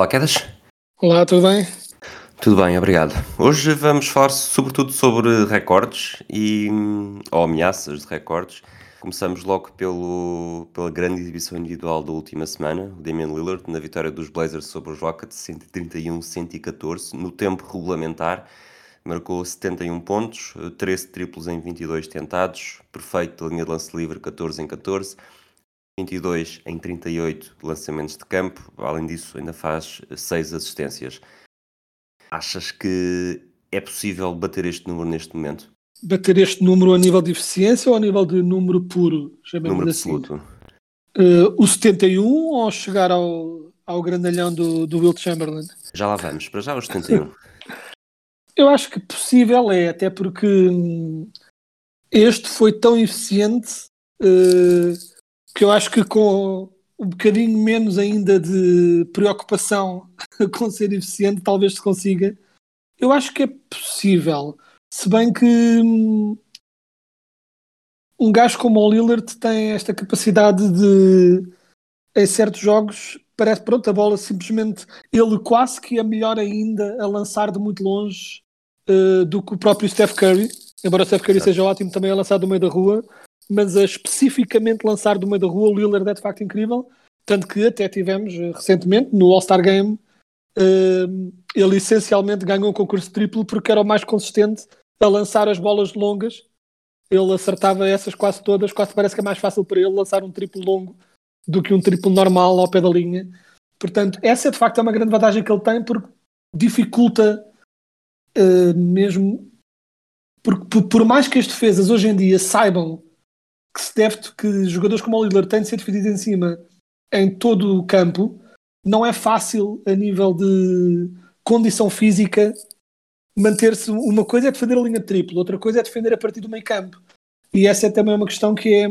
Olá, Quedas. Olá, tudo bem? Tudo bem, obrigado. Hoje vamos falar sobretudo sobre recordes e ou ameaças de recordes. Começamos logo pelo, pela grande exibição individual da última semana, o Damian Lillard, na vitória dos Blazers sobre os Rockets, 131-114, no tempo regulamentar. Marcou 71 pontos, 13 triplos em 22 tentados, perfeito da linha de lance livre, 14 em 14. 22 em 38 lançamentos de campo, além disso, ainda faz 6 assistências. Achas que é possível bater este número neste momento? Bater este número a nível de eficiência ou a nível de número puro? Chamemos Número assim. absoluto. Eh, o 71 ou chegar ao, ao grandalhão do, do Wilt Chamberlain? Já lá vamos, para já os 71. Eu acho que possível é, até porque hum, este foi tão eficiente eh, que eu acho que com um bocadinho menos ainda de preocupação com ser eficiente, talvez se consiga. Eu acho que é possível. Se bem que hum, um gajo como o Lillard tem esta capacidade de, em certos jogos, parece pronto, a bola simplesmente ele quase que é melhor ainda a lançar de muito longe eh, do que o próprio Steph Curry. Embora o Steph Curry seja ótimo também a lançar do meio da rua, mas a especificamente lançar do meio da rua, o Lillard é de facto incrível. Tanto que até tivemos eh, recentemente no All-Star Game, eh, ele essencialmente ganhou um concurso triplo porque era o mais consistente a lançar as bolas longas. Ele acertava essas quase todas, quase parece que é mais fácil para ele lançar um triplo longo do que um triplo normal ao pé da linha. Portanto, essa é de facto uma grande vantagem que ele tem porque dificulta eh, mesmo. Porque por, por mais que as defesas hoje em dia saibam que se deve que jogadores como o Lillard têm de ser defendidos em cima em todo o campo, não é fácil a nível de condição física manter-se. Uma coisa é defender a linha triplo, outra coisa é defender a partir do meio campo. E essa é também uma questão que é.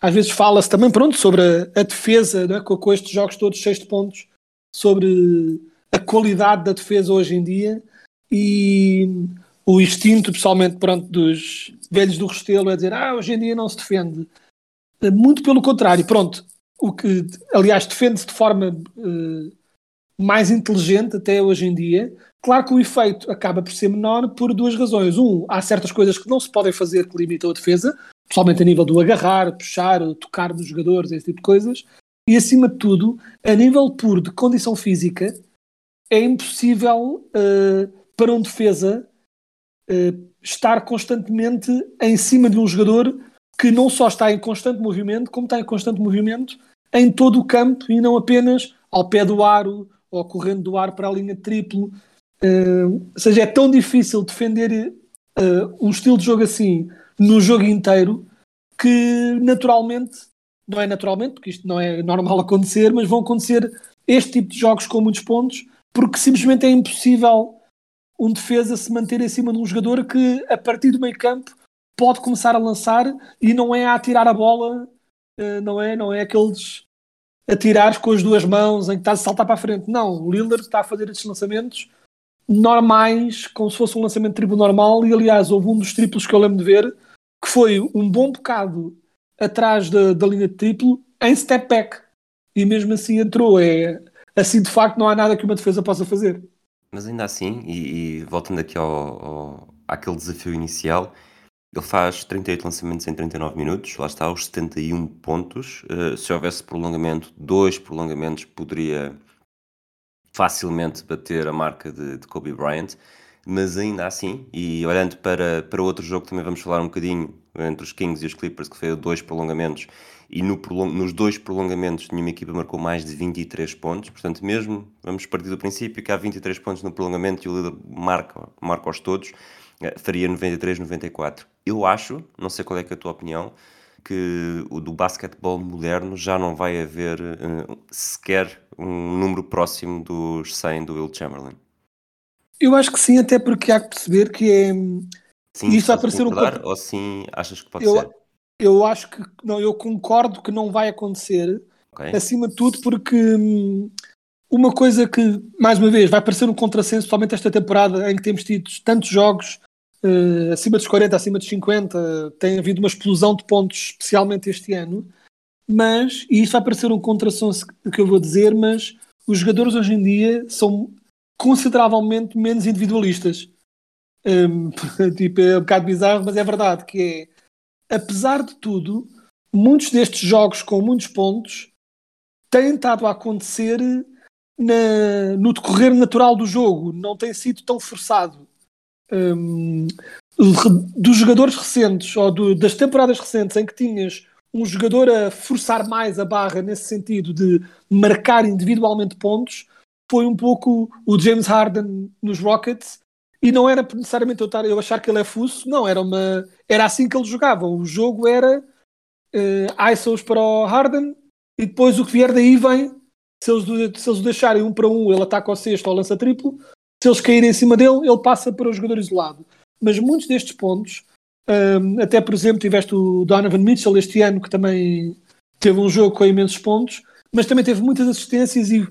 Às vezes fala-se também, pronto, sobre a, a defesa, é? com, com estes jogos todos de pontos, sobre a qualidade da defesa hoje em dia e o instinto, pessoalmente, pronto, dos velhos do Restelo é dizer, ah, hoje em dia não se defende. Eh, Muito pelo contrário, pronto, o que, aliás, defende-se de forma eh, mais inteligente até hoje em dia. Claro que o efeito acaba por ser menor por duas razões. Um, há certas coisas que não se podem fazer que limitam a defesa, pessoalmente a nível do agarrar, puxar, tocar nos jogadores, esse tipo de coisas. E acima de tudo, a nível puro de condição física, é impossível eh, para um defesa eh, estar constantemente em cima de um jogador que não só está em constante movimento, como está em constante movimento em todo o campo e não apenas ao pé do aro ou correndo do ar para a linha triplo. Eh, ou seja, é tão difícil defender eh, um estilo de jogo assim no jogo inteiro que naturalmente, não é naturalmente, porque isto não é normal acontecer, mas vão acontecer este tipo de jogos com muitos pontos, porque simplesmente é impossível um defesa se manter em cima de um jogador que, a partir do meio campo, pode começar a lançar e não é a atirar a bola, eh, não é, não é aqueles atirares com as duas mãos em que estás a saltar para a frente. Não, o Lillard está a fazer estes lançamentos normais, como se fosse um lançamento triplo normal, e aliás, houve um dos triplos que eu lembro de ver, que foi um bom bocado atrás da, da linha de triplo, em step back. E mesmo assim entrou. É, assim, de facto, não há nada que uma defesa possa fazer. Mas ainda assim, e, e voltando aqui ao, ao, àquele desafio inicial, ele faz 38 lançamentos em 39 minutos, lá está, os 71 pontos. Uh, se houvesse prolongamento, dois prolongamentos, poderia facilmente bater a marca de, de Kobe Bryant. Mas ainda assim, e olhando para, para outro jogo, também vamos falar um bocadinho entre os Kings e os Clippers, que foi dois prolongamentos, e no nos dois prolongamentos nenhuma equipa marcou mais de 23 pontos, portanto mesmo, vamos partir do princípio que há 23 pontos no prolongamento e o líder marca, marca-os todos, eh, faria 93, 94. Eu acho, não sei qual é, é a tua opinião, que o do basquetebol moderno já não vai haver uh, sequer um número próximo dos 100 do Will Chamberlain. Eu acho que sim, até porque há que perceber que é. Sim, Isso vai parecer um Ou sim, achas que pode Eu, ser? Eu acho que não, eu concordo que não vai acontecer, Ok. acima de tudo, porque hum, uma coisa que, mais uma vez, vai parecer um contrassenso, somente esta temporada em que temos tido tantos jogos eh, acima dos 40, acima dos 50, tem havido uma explosão de pontos, especialmente este ano. Mas, e isso vai parecer um contrassenso que eu vou dizer, mas os jogadores hoje em dia são consideravelmente menos individualistas. Hum, tipo, é um bocado bizarro, mas é verdade que é, apesar de tudo, muitos destes jogos com muitos pontos têm estado a acontecer na- no decorrer natural do jogo, não tem sido tão forçado. Re- dos jogadores recentes, ou do- das temporadas recentes, em que tinhas um jogador a forçar mais a barra nesse sentido de marcar individualmente pontos, foi um pouco o James Harden nos Rockets, e não era necessariamente eu, estar, eu achar que ele é fuço, não, era, uma, era assim que ele jogava. O jogo era eh, ISOs para o Harden, e depois o que vier daí vem. Se eles, se eles o deixarem um para um, ele ataca ao sexto ou lança triplo. Se eles caírem em cima dele, ele passa para o jogador isolado. Mas muitos destes pontos, hum, até por exemplo, tiveste o Donovan Mitchell este ano, que também teve um jogo com imensos pontos, mas também teve muitas assistências e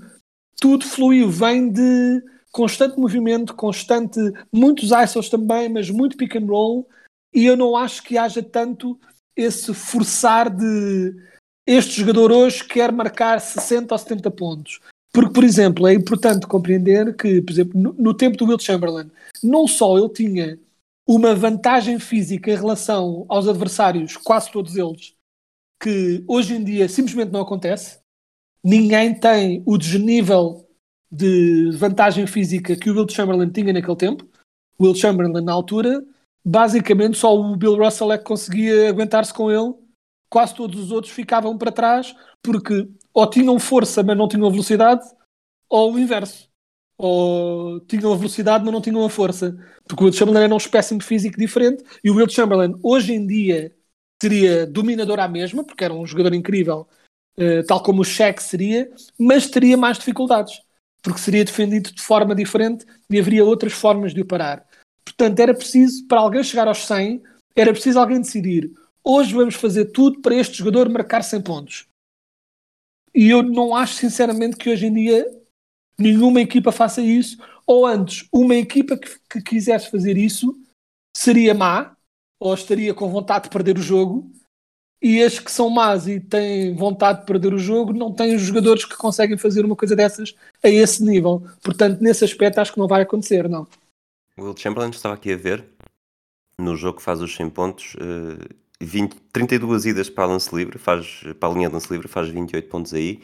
tudo fluiu. Vem de constante movimento, constante, muitos ISOs também, mas muito pick and roll. E eu não acho que haja tanto esse forçar de este jogador hoje quer marcar 60 ou 70 pontos. Porque, por exemplo, é importante compreender que, por exemplo, no, no tempo do Will Chamberlain, não só ele tinha uma vantagem física em relação aos adversários, quase todos eles, que hoje em dia simplesmente não acontece. Ninguém tem o desnível de vantagem física que o Will Chamberlain tinha naquele tempo. O Will Chamberlain, na altura, basicamente só o Bill Russell é que conseguia aguentar-se com ele. Quase todos os outros ficavam para trás porque ou tinham força, mas não tinham velocidade, ou o inverso. Ou tinham a velocidade, mas não tinham a força. Porque o Will Chamberlain era um espécime físico diferente e o Will Chamberlain, hoje em dia, seria dominador à mesma, porque era um jogador incrível, eh, tal como o Shaq seria, mas teria mais dificuldades, porque seria defendido de forma diferente e haveria outras formas de o parar. Portanto, era preciso, para alguém chegar aos 100, era preciso alguém decidir hoje vamos fazer tudo para este jogador marcar 100 pontos. E eu não acho, sinceramente, que hoje em dia nenhuma equipa faça isso, ou antes, uma equipa que, que quisesse fazer isso seria má, ou estaria com vontade de perder o jogo, e as que são más e têm vontade de perder o jogo não têm os jogadores que conseguem fazer uma coisa dessas a esse nível. Portanto, nesse aspecto, acho que não vai acontecer, não. Will Chamberlain estava aqui a ver no jogo que faz os 100 pontos, eh, 20, 32 idas para a lance livre, faz, para a linha de lance livre, faz 28 pontos aí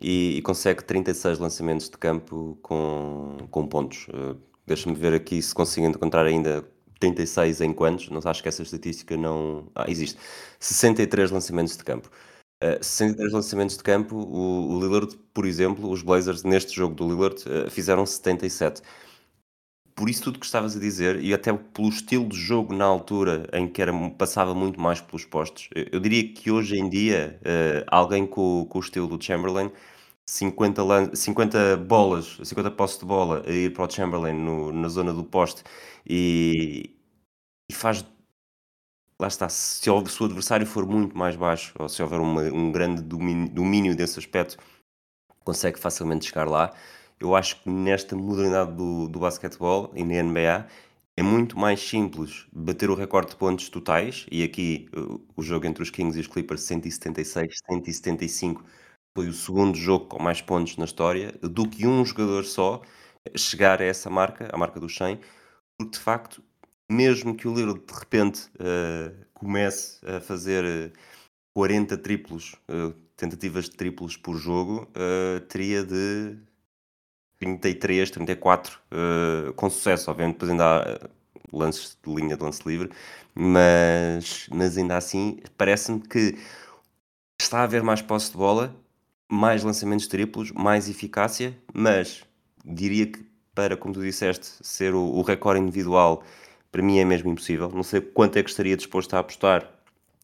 e, e consegue 36 lançamentos de campo com, com pontos. Eh, Deixa-me ver aqui se consigo encontrar ainda 36 em quantos, não acho que essa estatística não. Ah, existe. 63 lançamentos de campo. Uh, 63 lançamentos de campo, o, o Lillard, por exemplo, os Blazers neste jogo do Lillard uh, fizeram 77 por isso tudo que estavas a dizer, e até pelo estilo de jogo na altura em que era, passava muito mais pelos postos, eu, eu diria que hoje em dia, uh, alguém com, com o estilo do Chamberlain, 50, lan 50 bolas, 50 postos de bola a ir para o Chamberlain no, na zona do poste e, e faz. Lá está, se, o, se o adversário for muito mais baixo, ou se houver uma, um grande domínio, domínio desse aspecto, consegue facilmente chegar lá eu acho que nesta modernidade do, do basquetebol e na NBA é muito mais simples bater o recorde de pontos totais, e aqui uh, o jogo entre os Kings e os Clippers, 176, 175, foi o segundo jogo com mais pontos na história, do que um jogador só chegar a essa marca, a marca dos 100, porque de facto, mesmo que o Lillard de repente uh, comece a fazer 40 triplos, uh, tentativas de triplos por jogo, teria de 33, 34, uh, com sucesso, obviamente, depois ainda há eh, lances de linha de lance livre, mas, mas ainda assim parece-me que está a haver mais posse de bola, mais lançamentos triplos, mais eficácia, mas diria que para, como tu disseste, ser o, o recorde individual para mim é mesmo impossível. Não sei quanto é que estaria disposto a apostar,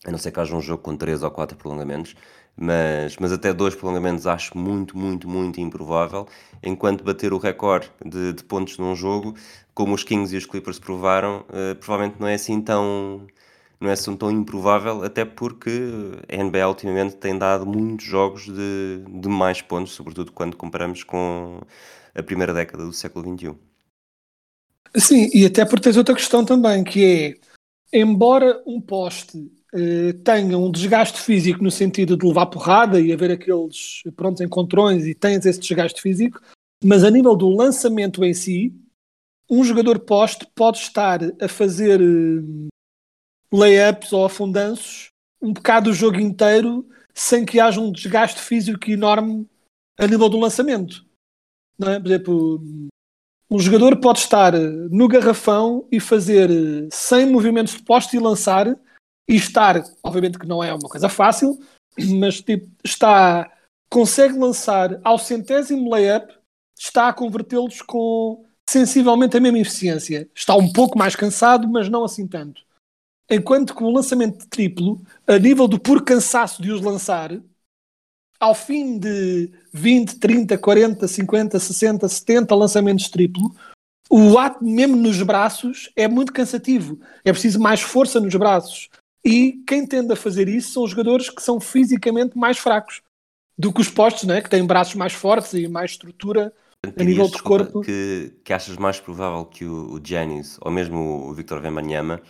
a não ser que haja um jogo com 3 ou 4 prolongamentos, mas, mas até dois prolongamentos acho muito, muito, muito improvável. Enquanto bater o recorde de, de pontos num jogo, como os Kings e os Clippers provaram, uh, provavelmente não é assim tão não é assim tão improvável, até porque a NBA ultimamente tem dado muitos jogos de, de mais pontos, sobretudo quando comparamos com a primeira década do século XXI. Sim, e até porque tens outra questão também, que é, embora um poste eh, tenha um desgaste físico no sentido de levar porrada e haver aqueles prontos encontrões e tens esse desgaste físico, mas a nível do lançamento em si, um jogador poste pode estar a fazer eh, layups ou afundanços um bocado o jogo inteiro sem que haja um desgaste físico enorme a nível do lançamento. Não é? Por exemplo, um jogador pode estar no garrafão e fazer 100 movimentos de poste e lançar e estar, obviamente que não é uma coisa fácil, mas tipo, está consegue lançar ao centésimo layup, está a convertê-los com sensivelmente a mesma eficiência. Está um pouco mais cansado, mas não assim tanto. Enquanto que o lançamento de triplo, a nível do puro cansaço de os lançar, ao fim de 20, 30, 40, 50, 60, 70 lançamentos triplo, o ato mesmo nos braços é muito cansativo. É preciso mais força nos braços. E quem tende a fazer isso são os jogadores que são fisicamente mais fracos do que os postos, né? que têm braços mais fortes e mais estrutura a nível de corpo. Que, que achas mais provável que o, o Giannis ou mesmo o Victor Wembanyama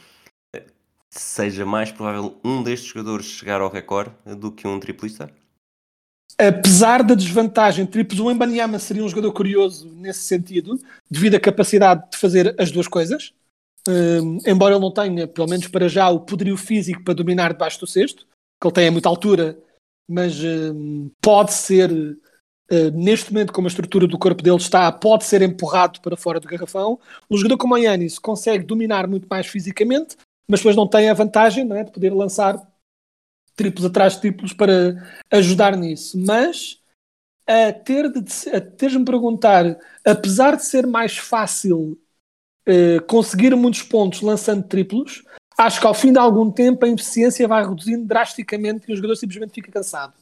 seja mais provável um destes jogadores chegar ao recorde do que um triplista? Apesar da desvantagem, triplos, o Embanyama seria um jogador curioso nesse sentido, devido à capacidade de fazer as duas coisas. Um, embora ele não tenha, pelo menos para já, o poderio físico para dominar debaixo do cesto, que ele tem a muita altura, mas um, pode ser, uh, neste momento, como a estrutura do corpo dele está, pode ser empurrado para fora do garrafão. Um jogador como o Yannis consegue dominar muito mais fisicamente, mas depois não tem a vantagem não é, de poder lançar triplos atrás de triplos para ajudar nisso. Mas a ter de a teres-me perguntar, apesar de ser mais fácil uh, conseguir muitos pontos lançando triplos, acho que ao fim de algum tempo a eficiência vai reduzindo drasticamente e o jogador simplesmente fica cansado.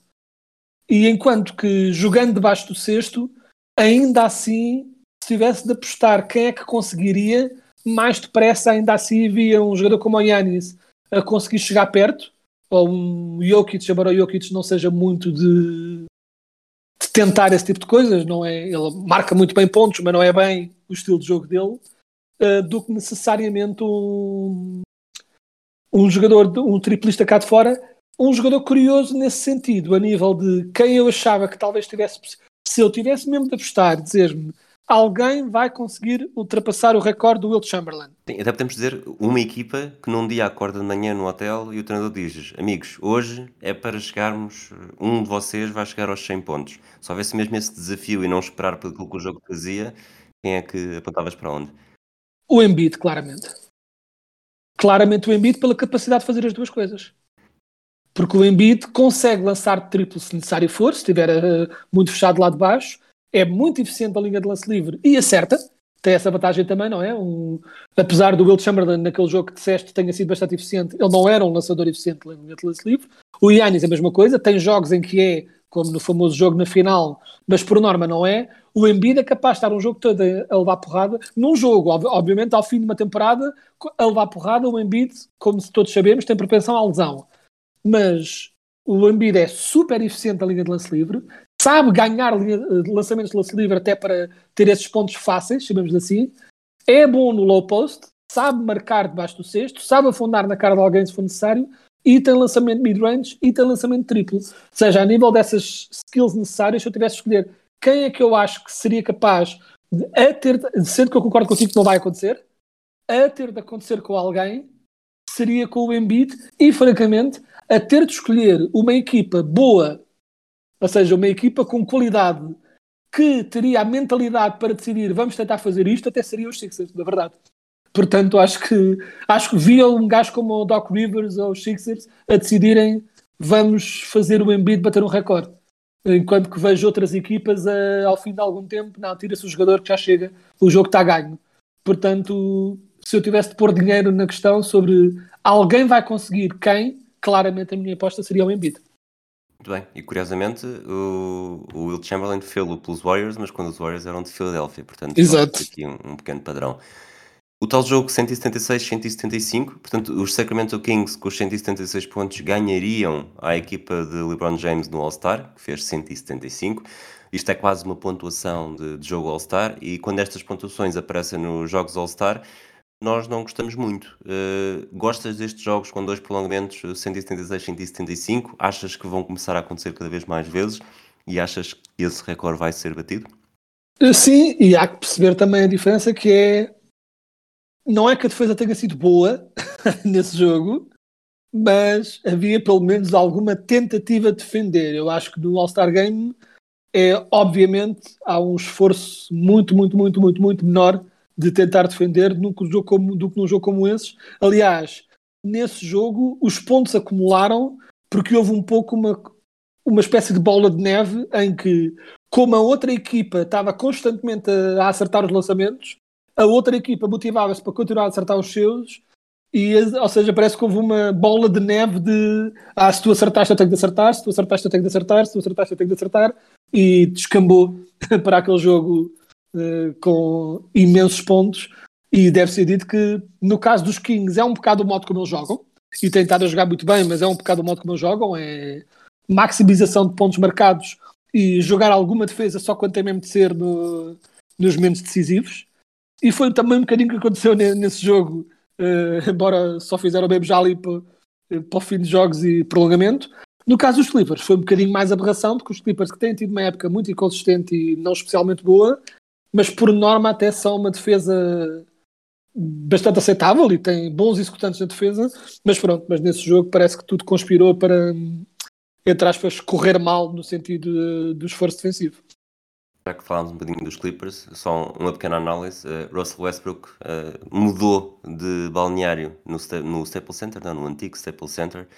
E enquanto que jogando debaixo do cesto, ainda assim, se tivesse de apostar quem é que conseguiria, mais depressa ainda assim via um jogador como o Yannis a conseguir chegar perto, ou um Jokic, embora o Jokic não seja muito de, de, tentar esse tipo de coisas, não é, ele marca muito bem pontos, mas não é bem o estilo de jogo dele, uh, do que necessariamente um, um jogador, um triplista cá de fora, um jogador curioso nesse sentido, a nível de quem eu achava que talvez tivesse, se eu tivesse mesmo de apostar, dizer-me alguém vai conseguir ultrapassar o recorde do Will Chamberlain. Sim, até podemos dizer uma equipa que num dia acorda de manhã no hotel e o treinador diz: Amigos, hoje é para chegarmos, um de vocês vai chegar aos 100 pontos. Se houvesse mesmo esse desafio e não esperar pelo que o jogo fazia, quem é que apontavas para onde? O Embiid, claramente. Claramente o Embiid pela capacidade de fazer as duas coisas. Porque o Embiid consegue lançar triplo se necessário for, se estiver uh, muito fechado lá de baixo, é muito eficiente a linha de lance livre e acerta. Tem essa vantagem também, não é? Um, apesar do Will Chamberlain, naquele jogo que disseste, tenha sido bastante eficiente, ele não era um lançador eficiente na linha de lance livre. O Yannis a mesma coisa, tem jogos em que é, como no famoso jogo na final, mas por norma não é. O Embiid é capaz de estar um jogo todo a levar porrada. Num jogo, obviamente, ao fim de uma temporada, a levar porrada, o Embiid, como todos sabemos, tem propensão à lesão. Mas o Embiid é super eficiente na linha de lance livre, sabe ganhar lançamentos de lance livre até para ter esses pontos fáceis, chamemos assim, é bom no low post, sabe marcar debaixo do cesto, sabe afundar na cara de alguém se for necessário, e tem lançamento mid-range e tem lançamento triplo. Ou seja, a nível dessas skills necessárias, se eu tivesse de escolher quem é que eu acho que seria capaz de, a ter, sendo que eu concordo contigo que não vai acontecer, a ter de acontecer com alguém, seria com o Embiid e, francamente, a ter de escolher uma equipa boa ou seja, uma equipa com qualidade que teria a mentalidade para decidir vamos tentar fazer isto, até seria os Sixers, na verdade. Portanto, acho que acho que via um gajo como o Doc Rivers ou os Sixers a decidirem vamos fazer o Embiid bater um recorde. Enquanto que vejo outras equipas a, ao fim de algum tempo, não, tira-se o jogador que já chega, o jogo está ganho. Portanto, se eu tivesse de pôr dinheiro na questão sobre alguém vai conseguir quem, claramente a minha aposta seria o Embiid. Muito bem, e curiosamente o, o Will Chamberlain fê-lo pelos Warriors, mas quando os Warriors eram de Filadélfia, portanto, Exato. aqui um, um pequeno padrão. O tal jogo 176-175, portanto, os Sacramento Kings com os 176 pontos ganhariam a equipa de LeBron James no All-Star, que fez 175. Isto é quase uma pontuação de, de jogo All-Star, e quando estas pontuações aparecem nos jogos All-Star, nós não gostamos muito. Uh, gostas destes jogos com dois prolongamentos, 176, 175? Achas que vão começar a acontecer cada vez mais vezes? E achas que esse recorde vai ser batido? Sim, e há que perceber também a diferença que é não é que a defesa tenha sido boa nesse jogo, mas havia pelo menos alguma tentativa de defender. Eu acho que no All-Star Game é obviamente há um esforço muito, muito, muito, muito, muito menor de tentar defender que, jogo como, do que num jogo como esse. Aliás, nesse jogo os pontos acumularam porque houve um pouco uma, uma espécie de bola de neve em que, como a outra equipa estava constantemente a, a acertar os lançamentos, a outra equipa motivava-se para continuar a acertar os seus, e, ou seja, parece que houve uma bola de neve de ah, se tu acertaste eu tenho de acertar, se tu acertaste eu tenho de acertar, se tu acertaste eu tenho de acertar, e descambou para aquele jogo com imensos pontos. E deve ser dito que no caso dos Kings é um bocado o modo como eles jogam, e a jogar muito bem, mas é um bocado o modo como eles jogam, é maximização de pontos marcados e jogar alguma defesa só quando tem mesmo de ser no, nos momentos decisivos. E foi também um bocadinho que aconteceu nesse jogo, uh, embora só fizeram mesmo já ali para, eh, para o fim de jogos e prolongamento. No caso dos Clippers, foi um bocadinho mais aberração, porque os Clippers que têm tido uma época muito inconsistente e não especialmente boa, mas por norma até são uma defesa bastante aceitável e têm bons executantes na defesa, mas pronto, mas nesse jogo parece que tudo conspirou para, entre aspas, correr mal no sentido do esforço defensivo já que falámos um bocadinho dos Clippers, só uma pequena análise. Uh, Russell Westbrook uh, mudou de balneário no, no Staples Center, não, no antigo Staples Center.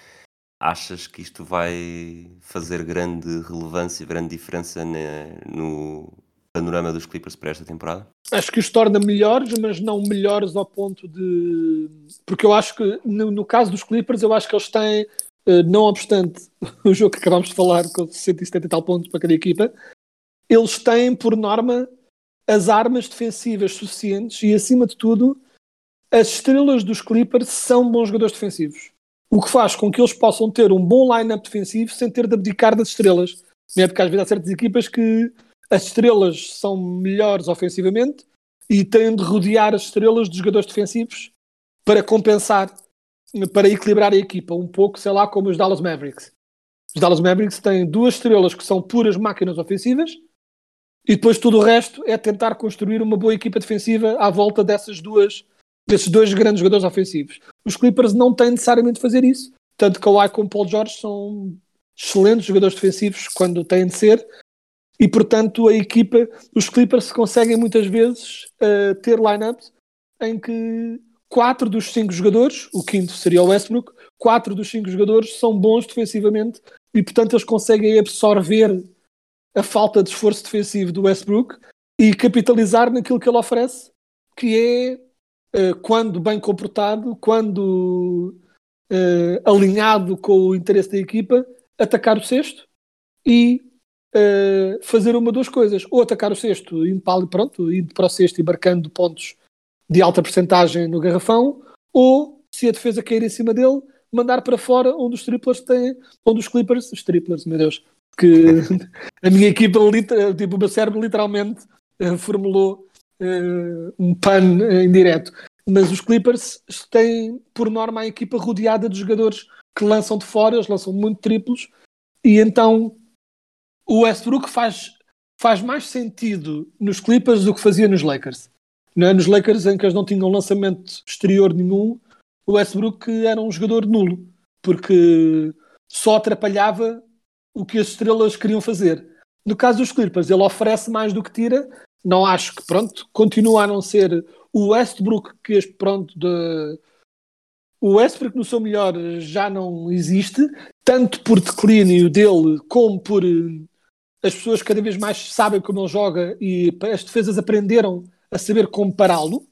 Achas que isto vai fazer grande relevância, grande diferença no panorama dos Clippers para esta temporada? Acho que os torna melhores, mas não melhores ao ponto de. Porque eu acho que, no, no caso dos Clippers, eu acho que eles têm, uh, não obstante o jogo que acabámos de falar, com 170 e tal pontos para cada equipa, eles têm, por norma, as armas defensivas suficientes e, acima de tudo, as estrelas dos Clippers são bons jogadores defensivos. O que faz com que eles possam ter um bom line-up defensivo sem ter de abdicar das estrelas. Não é porque às vezes há certas equipas que as estrelas são melhores ofensivamente e têm de rodear as estrelas dos jogadores defensivos para compensar, para equilibrar a equipa. Um pouco, sei lá, como os Dallas Mavericks. Os Dallas Mavericks têm duas estrelas que são puras máquinas ofensivas e depois tudo o resto é tentar construir uma boa equipa defensiva à volta dessas duas, desses dois grandes jogadores ofensivos. Os Clippers não têm necessariamente de fazer isso. Tanto Kawhi como Paul George são excelentes jogadores defensivos quando têm de ser. E portanto a equipa, os Clippers conseguem muitas vezes uh, ter lineups em que quatro dos cinco jogadores, o quinto seria o Westbrook, quatro dos cinco jogadores são bons defensivamente e portanto eles conseguem absorver a falta de esforço defensivo do Westbrook e capitalizar naquilo que ele oferece, que é, uh, quando bem comportado, quando uh, alinhado com o interesse da equipa, atacar o cesto e uh, fazer uma ou duas coisas. Ou atacar o cesto, indo para, pronto, indo para o cesto e marcando pontos de alta percentagem no garrafão, ou, se a defesa cair em cima dele, mandar para fora onde os triplers têm, onde os Clippers, os triplers, meu Deus, que a minha equipa, tipo, o meu cérebro literalmente uh, formulou uh, um pan uh, em direto. Mas os Clippers têm, por norma, a equipa rodeada de jogadores que lançam de fora, eles lançam muito triplos, e então o Westbrook faz, faz mais sentido nos Clippers do que fazia nos Lakers. É? Nos Lakers, em que eles não tinham lançamento exterior nenhum, o Westbrook era um jogador nulo, porque só atrapalhava o que as estrelas queriam fazer. No caso dos Clippers, ele oferece mais do que tira. Não acho que, pronto, continua a não ser o Westbrook que, pronto, de... o Westbrook no seu melhor já não existe, tanto por declínio dele, como por as pessoas cada vez mais sabem como ele joga e as defesas aprenderam a saber como pará-lo.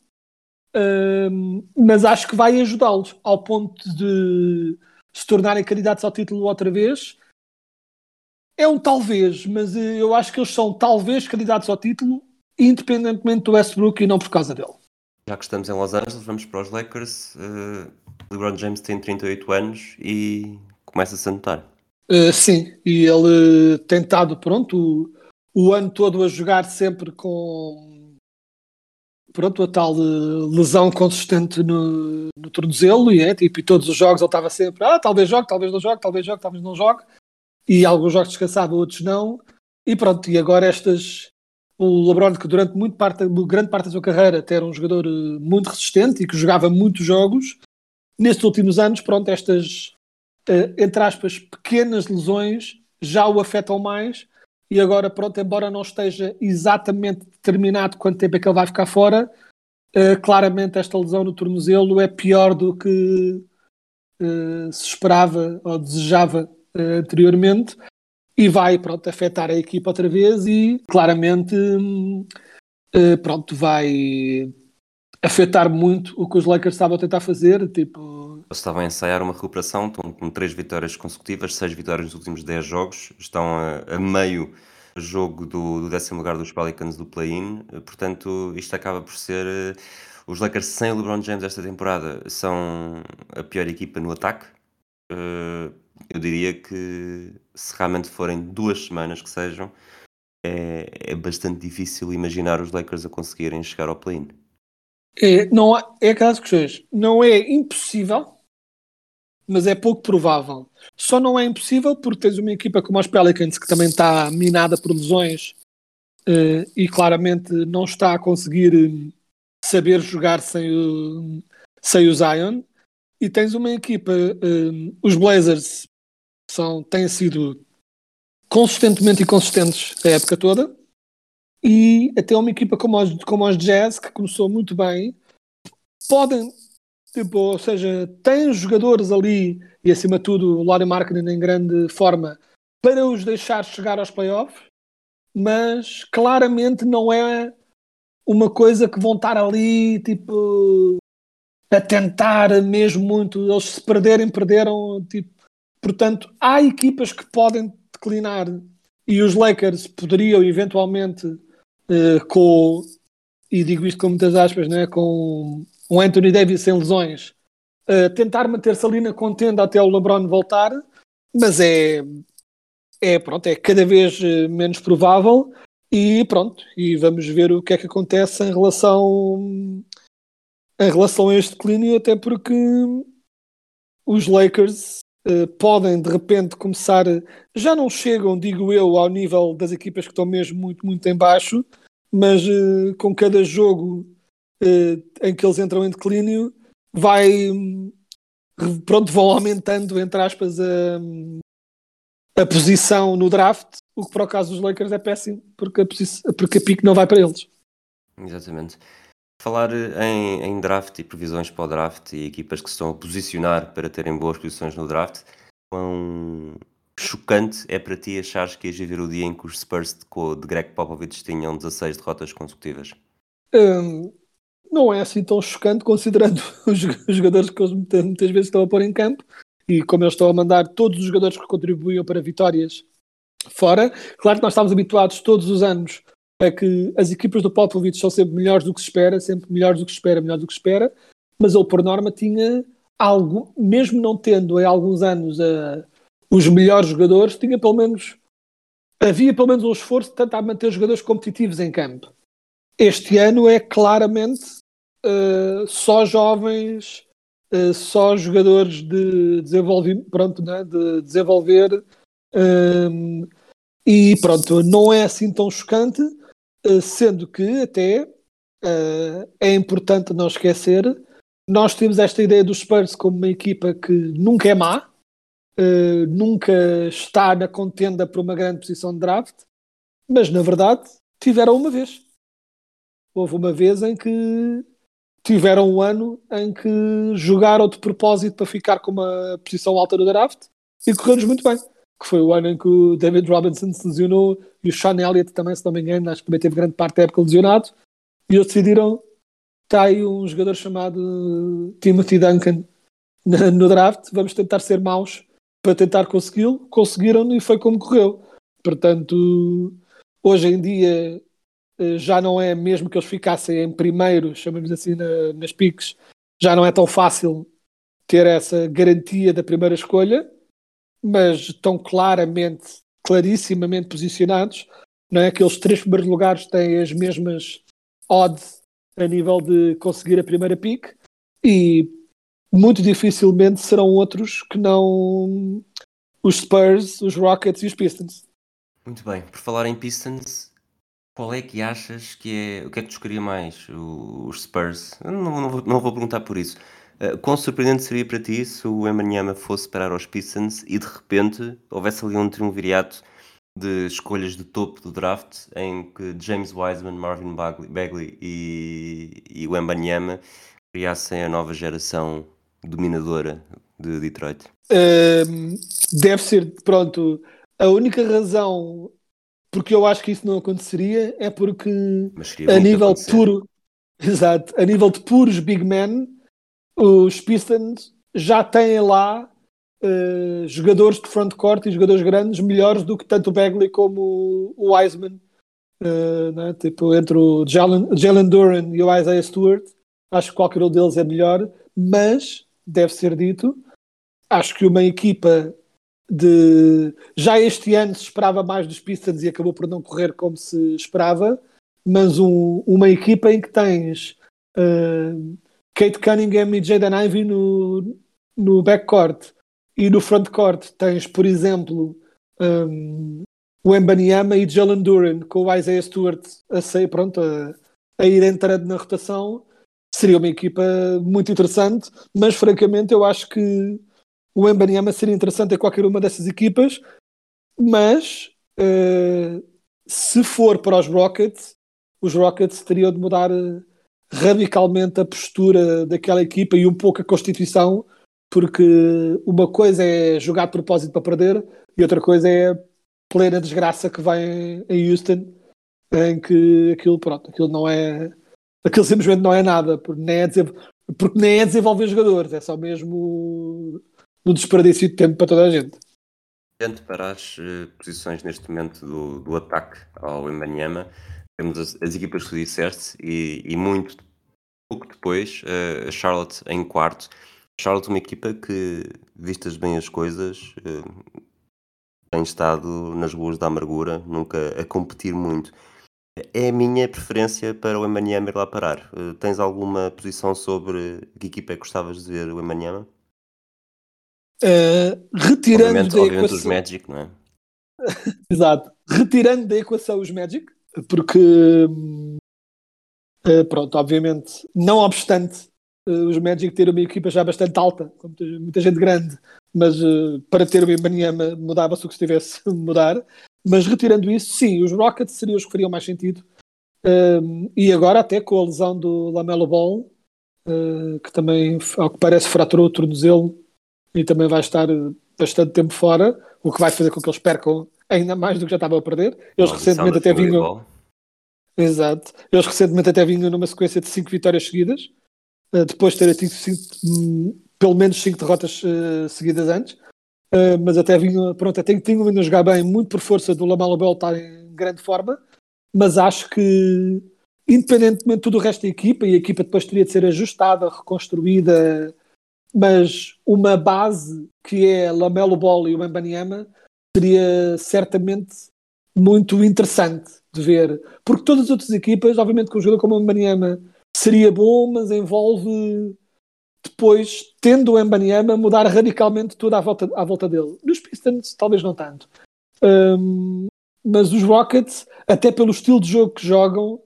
Um, mas acho que vai ajudá-los ao ponto de se tornarem candidatos ao título outra vez. É um talvez, mas eh, eu acho que eles são talvez candidatos ao título, independentemente do Westbrook e não por causa dele. Já que estamos em Los Angeles, vamos para os Lakers. Uh, LeBron James tem 38 anos e começa-se a notar. Uh, sim, e ele tem estado, pronto, o, o, ano todo a jogar sempre com pronto, a tal lesão consistente no, no tornozelo e, é, tipo, e todos os jogos ele estava sempre, ah, talvez jogue, talvez não jogue, talvez jogue, talvez não jogue e alguns jogos descansava, outros não e pronto, e agora estas o LeBron que durante muito parte, grande parte da sua carreira até era um jogador eh, muito resistente e que jogava muitos jogos nestes últimos anos, pronto, estas entre aspas, pequenas lesões já o afetam mais. E agora, pronto, embora não esteja exatamente determinado quanto tempo é que ele vai ficar fora, uh, claramente esta lesão no tornozelo é pior do que uh, se esperava ou desejava anteriormente. E vai, pronto, afetar a equipa outra vez e claramente, pronto, vai afetar muito o que os Lakers estavam a tentar fazer, tipo... Eles estavam a ensaiar uma recuperação, estão com três vitórias consecutivas, seis vitórias nos últimos dez jogos, estão a, a meio jogo do, do, décimo lugar dos Pelicans do play-in, portanto isto acaba por ser... Eh, os Lakers sem o LeBron James esta temporada são a pior equipa no ataque. Eh, eu diria que se realmente forem duas semanas que sejam, é, é bastante difícil imaginar os Lakers a conseguirem chegar ao play-in. É, não é aquelas questões. Não é impossível, mas é pouco provável. Só não é impossível porque tens uma equipa como os Pelicans que também está minada por lesões uh, e claramente não está a conseguir uh, saber jogar sem o, sem o Zion. E tens uma equipa, uh, os Blazers são, têm sido consistentemente inconsistentes a época toda e até uma equipa como os, como os Jazz, que começou muito bem, podem, tipo, ou seja, tem jogadores ali, e acima de tudo o Laurie Markkinen em grande forma, para os deixar chegar aos playoffs, mas claramente não é uma coisa que vão estar ali, tipo, a tentar mesmo muito. Eles se perderem, perderam, tipo. Portanto, há equipas que podem declinar e os Lakers poderiam eventualmente uh, com, e digo isto com muitas aspas, né, com um Anthony Davis sem lesões, uh, tentar manter-se ali na contenda até o LeBron voltar, mas é, é, pronto, é cada vez eh, menos provável e pronto, e vamos ver o que é que acontece em relação em relação a este declínio, até porque os Lakers uh, podem de repente começar, já não chegam, digo eu, ao nível das equipas que estão mesmo muito, muito em baixo, mas uh, com cada jogo uh, em que eles entram em declínio, vai pronto, vão aumentando, entre aspas, a, a posição no draft, o que para o caso dos Lakers é péssimo, porque a, porque a pique não vai para eles. Exatamente. Falar em, em, draft e previsões para o draft e equipas que se estão a posicionar para terem boas posições no draft, quão chocante é para ti achares que ias viver o dia em que os Spurs de, de Greg Popovich tinham 16 derrotas consecutivas? Hum, não é assim tão chocante considerando os jogadores que eles muitas, vezes estão a pôr em campo e como eles estão a mandar todos os jogadores que contribuíam para vitórias fora. Claro que nós estamos habituados todos os anos a que as equipas do Popovich são sempre melhores do que se espera, sempre melhores do que se espera, melhores do que se espera, mas ele por norma tinha algo, mesmo não tendo há alguns anos a, os melhores jogadores, tinha pelo menos havia pelo menos um esforço de tentar manter os jogadores competitivos em campo. Este ano é claramente uh, só jovens, uh, só jogadores de desenvolvimento, pronto, né, de desenvolver um, e pronto, não é assim tão chocante, uh, sendo que até é importante não esquecer, nós temos esta ideia dos Spurs como uma equipa que nunca é má, uh, nunca está na contenda por uma grande posição de draft, mas na verdade tiveram uma vez. Houve uma vez em que tiveram um ano em que jogaram de propósito para ficar com uma posição alta no draft e correu-nos muito bem. Que foi o ano em que o David Robinson se lesionou e o Sean Elliott também, se não me engano, acho que também teve grande parte da época lesionado. E eles decidiram está aí um jogador chamado Timothy Duncan no draft, vamos tentar ser maus para tentar consegui-lo, conseguiram e foi como correu. Portanto, hoje em dia eh, já não é mesmo que eles ficassem em primeiro, chamamos assim na, nas piques, já não é tão fácil ter essa garantia da primeira escolha, mas estão claramente, clarissimamente posicionados. Não é? Aqueles três primeiros lugares têm as mesmas odds a nível de conseguir a primeira pick e muito dificilmente serão outros que não os Spurs, os Rockets e os Pistons. Muito bem, por falar em Pistons, qual é que achas que é. O que é que te escolheria mais? Os Spurs? Não, não, vou, não vou perguntar por isso. Uh, quão surpreendente seria para ti se o Emanyama fosse parar aos Pistons e de repente houvesse ali um triunvirato de escolhas de topo do draft em que James Wiseman, Marvin Bagley e, e o Embanyama criassem a nova geração dominadora de Detroit? Um, deve ser, pronto, a única razão porque eu acho que isso não aconteceria é porque a nível puro, exato, a nível de puros big men, os Pistons já têm lá uh, jogadores de frontcourt e jogadores grandes melhores do que tanto o Bagley como o Wiseman. Uh, né? Tipo, entre o Jalen, Jalen Duran e o Isaiah Stewart, acho que qualquer um deles é melhor, mas deve ser dito, acho que uma equipa de. Já este ano se esperava mais dos Pistons e acabou por não correr como se esperava, mas um, uma equipa em que tens uh, Kate Cunningham e Jaden Ivey no, no backcourt e no frontcourt tens, por exemplo, um, o Embanyama e Jalen Duran com o Isaiah Stewart a, sair, pronto, a, a ir entrando na rotação seria uma equipa muito interessante, mas francamente eu acho que o Embanyama seria interessante em qualquer uma dessas equipas, mas uh, se for para os Rockets, os Rockets teriam de mudar eh, radicalmente a postura daquela equipa e um pouco a constituição, porque uma coisa é jogar de propósito para perder e outra coisa é a plena desgraça que vai em Houston, em que aquilo, pronto, aquilo não é aquilo simplesmente não é nada, porque nem é, porque nem é desenvolver jogadores, é só mesmo um desperdício de tempo para toda a gente. Olhando para as uh, posições neste momento do, do ataque ao Embanyama, temos as, as, equipas que tu disseste e, e muito pouco depois uh, a Charlotte em quarto. Charlotte uma equipa que, vistas bem as coisas, uh, tem estado nas ruas da amargura, nunca a competir muito. É a minha preferência para o Emanyama ir lá parar. Uh, tens alguma posição sobre que equipa é que gostavas de ver o Emanyama? Uh, retirando obviamente, da obviamente equação... os Magic, não é? Exato. Retirando da equação os Magic, porque uh, pronto, obviamente, não obstante os Magic terem uma equipa já bastante alta, com muita, muita gente grande, mas para ter o Emanyama mudava-se o que estivesse a mudar. Mas retirando isso, sim, os Rockets seriam os que fariam mais sentido. Um, e agora, até com a lesão do Lamelo Ball, uh, que também, ao que parece, fraturou o tornozelo e também vai estar bastante tempo fora, o que vai fazer com que eles percam ainda mais do que já estavam a perder. Eles recentemente até vinham. Exato. Eles recentemente até vinham numa sequência de 5 vitórias seguidas, uh, depois de terem tido cinco, um, pelo menos 5 derrotas uh, seguidas antes. Uh, mas até vinha, pronto, até tinham vindo a jogar bem, muito por força do Lamelo Bell estar em grande forma, mas acho que independentemente de tudo o resto da equipa, e a equipa depois teria de ser ajustada, reconstruída, mas uma base que é Lamelo Ball e o Mbanyama seria certamente muito interessante de ver, porque todas as outras equipas, obviamente com um jogador como o Mbanyama seria bom, mas envolve depois, tendo o Mbanyama, mudar radicalmente tudo à volta, à volta dele. Nos Pistons, talvez não tanto. Um, mas os Rockets, até pelo estilo de jogo que jogam,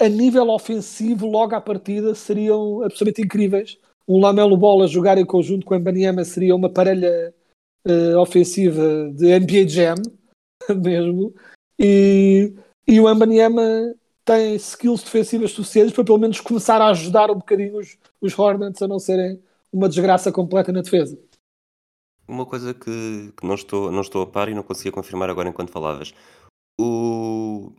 a nível ofensivo, logo à partida, seriam absolutamente incríveis. Um Lamelo Bola jogar em conjunto com o Mbanyama seria uma parelha uh, ofensiva de NBA Jam, mesmo. E, e o Mbanyama tem skills defensivas suficientes para pelo menos começar a ajudar um bocadinho os, os Hornets a não serem uma desgraça completa na defesa. Uma coisa que, que, não, estou, não estou a par e não conseguia confirmar agora enquanto falavas. O...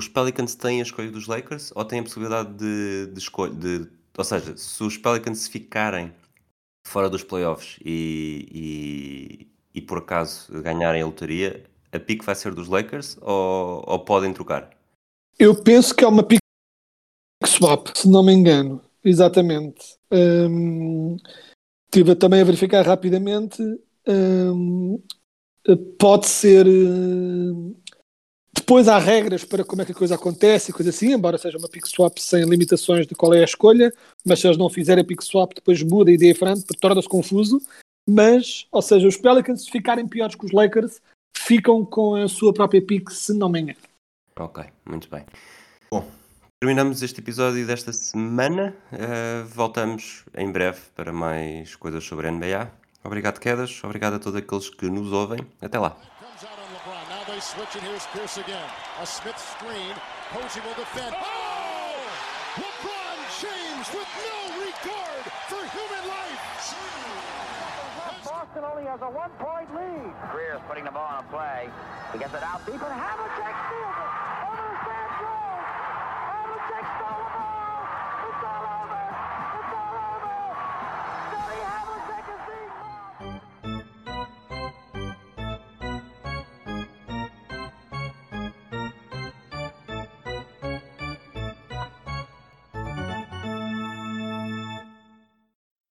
Os Pelicans têm a escolha dos Lakers ou têm a possibilidade de, de escolha? De, ou seja, se os Pelicans ficarem fora dos playoffs e, e, e por acaso ganharem a lotaria, a pique vai ser dos Lakers ou, ou podem trocar? Eu penso que é uma pick swap, se não me engano. Exatamente. Hum, estive também a verificar rapidamente. Hum, pode ser. hum, depois há regras para como é que a coisa acontece e coisa assim, embora seja uma pick swap sem limitações de qual é a escolha, mas se eles não fizerem pick swap, depois muda a ideia frente, torna-se confuso. Mas, ou seja, os Pelicans, se ficarem piores que os Lakers, ficam com a sua própria pick, se não me engano. Ok, muito bem. Bom, terminamos este episódio desta semana. Uh, voltamos em breve para mais coisas sobre a NBA. Obrigado, Quedas. Obrigado a todos aqueles que nos ouvem. Até lá. Oh! LeBron James with no regard for human life. Boston only has a one-point lead. Greer's putting the ball on a play. He gets it out deep, and Havlicek